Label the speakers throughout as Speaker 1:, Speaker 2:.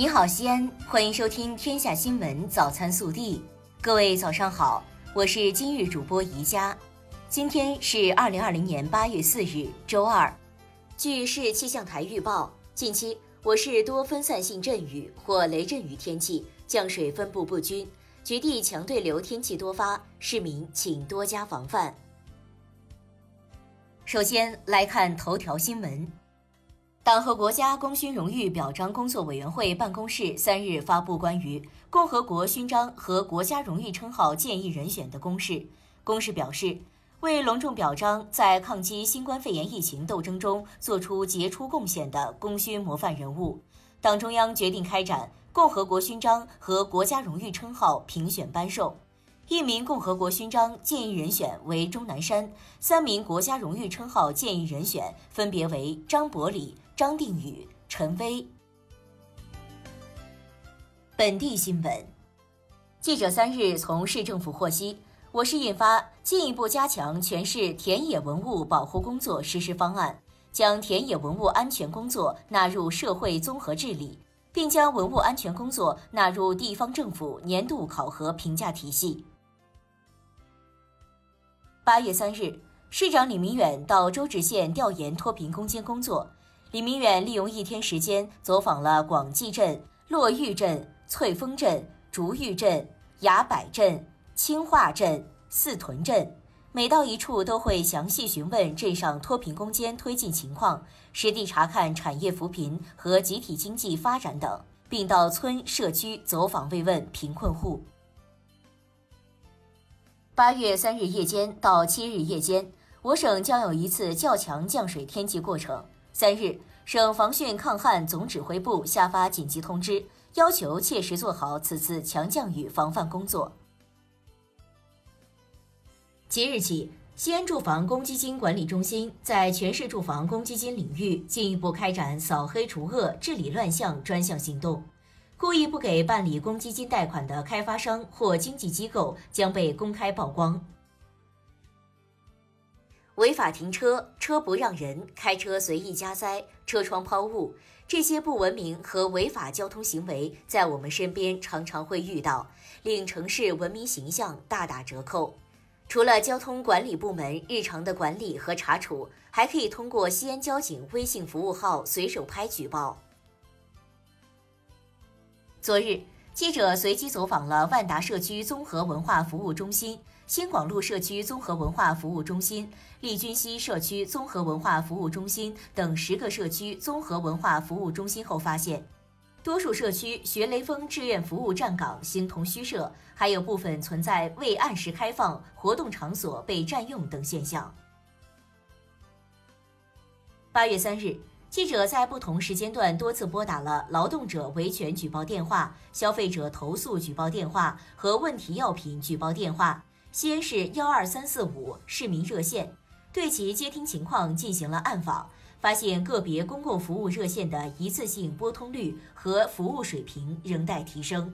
Speaker 1: 你好，西安，欢迎收听《天下新闻早餐速递》。各位早上好，我是今日主播宜佳。今天是二零二零年八月四日，周二。据市气象台预报，近期我市多分散性阵雨或雷阵雨天气，降水分布不均，局地强对流天气多发，市民请多加防范。首先来看头条新闻。党和国家功勋荣誉表彰工作委员会办公室三日发布关于共和国勋章和国家荣誉称号建议人选的公示。公示表示，为隆重表彰在抗击新冠肺炎疫情斗争中作出杰出贡献的功勋模范人物，党中央决定开展共和国勋章和国家荣誉称号评选颁授。一名共和国勋章建议人选为钟南山，三名国家荣誉称号建议人选分别为张伯礼、张定宇、陈薇。本地新闻，记者三日从市政府获悉，我市印发进一步加强全市田野文物保护工作实施方案，将田野文物安全工作纳入社会综合治理，并将文物安全工作纳入地方政府年度考核评价体系。八月三日，市长李明远到周至县调研脱贫攻坚工作。李明远利用一天时间走访了广济镇、洛峪镇、翠峰镇、竹峪镇、崖柏镇、青化镇、四屯镇，每到一处都会详细询问镇上脱贫攻坚推进情况，实地查看产业扶贫和集体经济发展等，并到村社区走访慰问贫困户。八月三日夜间到七日夜间，我省将有一次较强降水天气过程。三日，省防汛抗旱总指挥部下发紧急通知，要求切实做好此次强降雨防范工作。即日起，西安住房公积金管理中心在全市住房公积金领域进一步开展扫黑除恶、治理乱象专项行动。故意不给办理公积金贷款的开发商或经纪机构将被公开曝光。违法停车、车不让人、开车随意加塞、车窗抛物，这些不文明和违法交通行为在我们身边常常会遇到，令城市文明形象大打折扣。除了交通管理部门日常的管理和查处，还可以通过西安交警微信服务号随手拍举报。昨日，记者随机走访了万达社区综合文化服务中心、新广路社区综合文化服务中心、利君西社区综合文化服务中心等十个社区综合文化服务中心后，发现，多数社区学雷锋志愿服务站岗形同虚设，还有部分存在未按时开放、活动场所被占用等现象。八月三日。记者在不同时间段多次拨打了劳动者维权举报电话、消费者投诉举报电话和问题药品举报电话、西安市幺二三四五市民热线，对其接听情况进行了暗访，发现个别公共服务热线的一次性拨通率和服务水平仍待提升。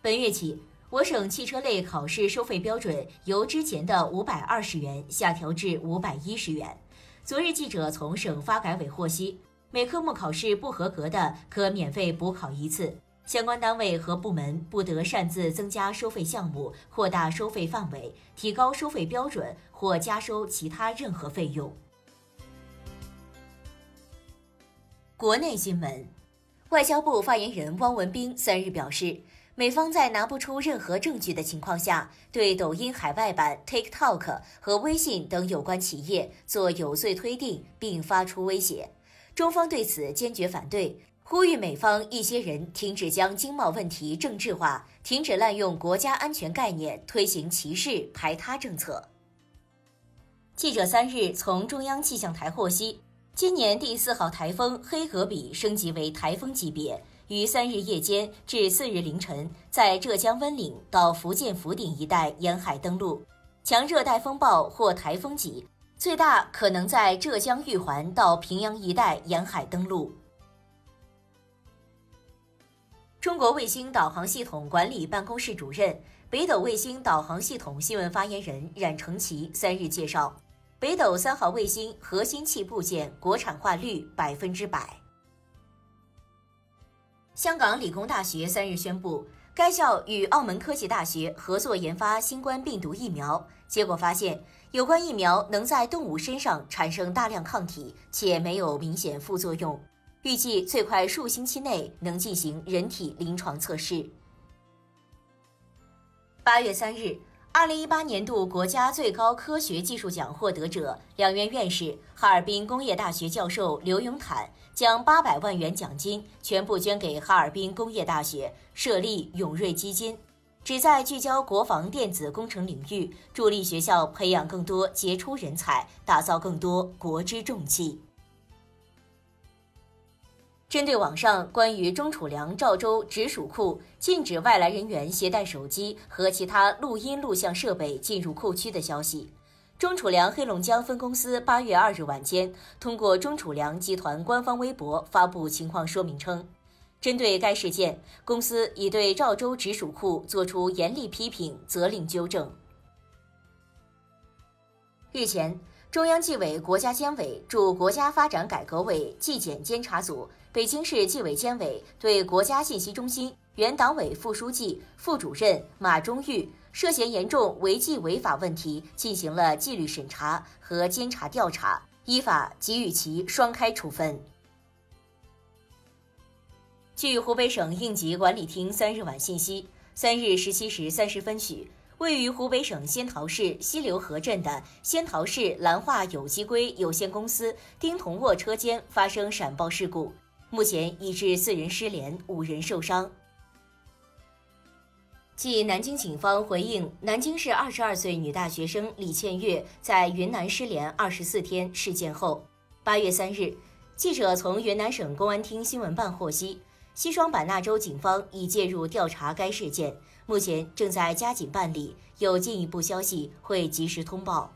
Speaker 1: 本月起，我省汽车类考试收费标准由之前的五百二十元下调至五百一十元。昨日，记者从省发改委获悉，每科目考试不合格的可免费补考一次，相关单位和部门不得擅自增加收费项目、扩大收费范围、提高收费标准或加收其他任何费用。国内新闻，外交部发言人汪文斌三日表示。美方在拿不出任何证据的情况下，对抖音海外版 TikTok 和微信等有关企业做有罪推定，并发出威胁。中方对此坚决反对，呼吁美方一些人停止将经贸问题政治化，停止滥用国家安全概念推行歧视排他政策。记者三日从中央气象台获悉，今年第四号台风黑格比升级为台风级别。于三日夜间至四日凌晨，在浙江温岭到福建福鼎一带沿海登陆，强热带风暴或台风级，最大可能在浙江玉环到平阳一带沿海登陆。中国卫星导航系统管理办公室主任、北斗卫星导航系统新闻发言人冉成奇三日介绍，北斗三号卫星核心器部件国产化率百分之百。香港理工大学三日宣布，该校与澳门科技大学合作研发新冠病毒疫苗，结果发现，有关疫苗能在动物身上产生大量抗体，且没有明显副作用。预计最快数星期内能进行人体临床测试。八月三日。二零一八年度国家最高科学技术奖获得者、两院院士、哈尔滨工业大学教授刘永坦将八百万元奖金全部捐给哈尔滨工业大学，设立永瑞基金，旨在聚焦国防电子工程领域，助力学校培养更多杰出人才，打造更多国之重器。针对网上关于钟楚良赵州直属库禁止外来人员携带手机和其他录音录像设备进入库区的消息，钟楚良黑龙江分公司八月二日晚间通过钟楚良集团官方微博发布情况说明称，针对该事件，公司已对赵州直属库作出严厉批评，责令纠正。日前。中央纪委国家监委驻国家发展改革委纪检监察组、北京市纪委监委对国家信息中心原党委副书记、副主任马忠玉涉嫌严重违纪违法问题进行了纪律审查和监察调查，依法给予其双开处分。据湖北省应急管理厅三日晚信息，三日十七时三十分许。位于湖北省仙桃市西流河镇的仙桃市蓝化有机硅有限公司丁同卧车间发生闪爆事故，目前已致四人失联，五人受伤。继南京警方回应南京市二十二岁女大学生李倩月在云南失联二十四天事件后，八月三日，记者从云南省公安厅新闻办获悉。西双版纳州警方已介入调查该事件，目前正在加紧办理，有进一步消息会及时通报。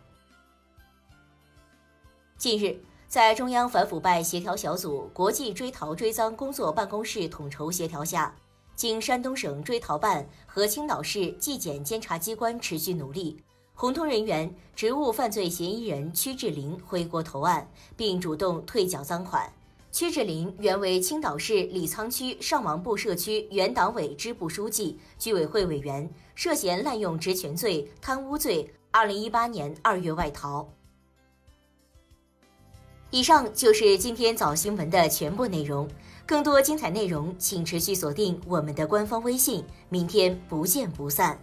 Speaker 1: 近日，在中央反腐败协调小组国际追逃追赃工作办公室统筹协调下，经山东省追逃办和青岛市纪检监察机关持续努力，红通人员职务犯罪嫌疑人屈志林回国投案，并主动退缴赃款。屈志林原为青岛市李沧区上王部社区原党委支部书记、居委会委员，涉嫌滥用职权罪、贪污罪，二零一八年二月外逃。以上就是今天早新闻的全部内容，更多精彩内容请持续锁定我们的官方微信，明天不见不散。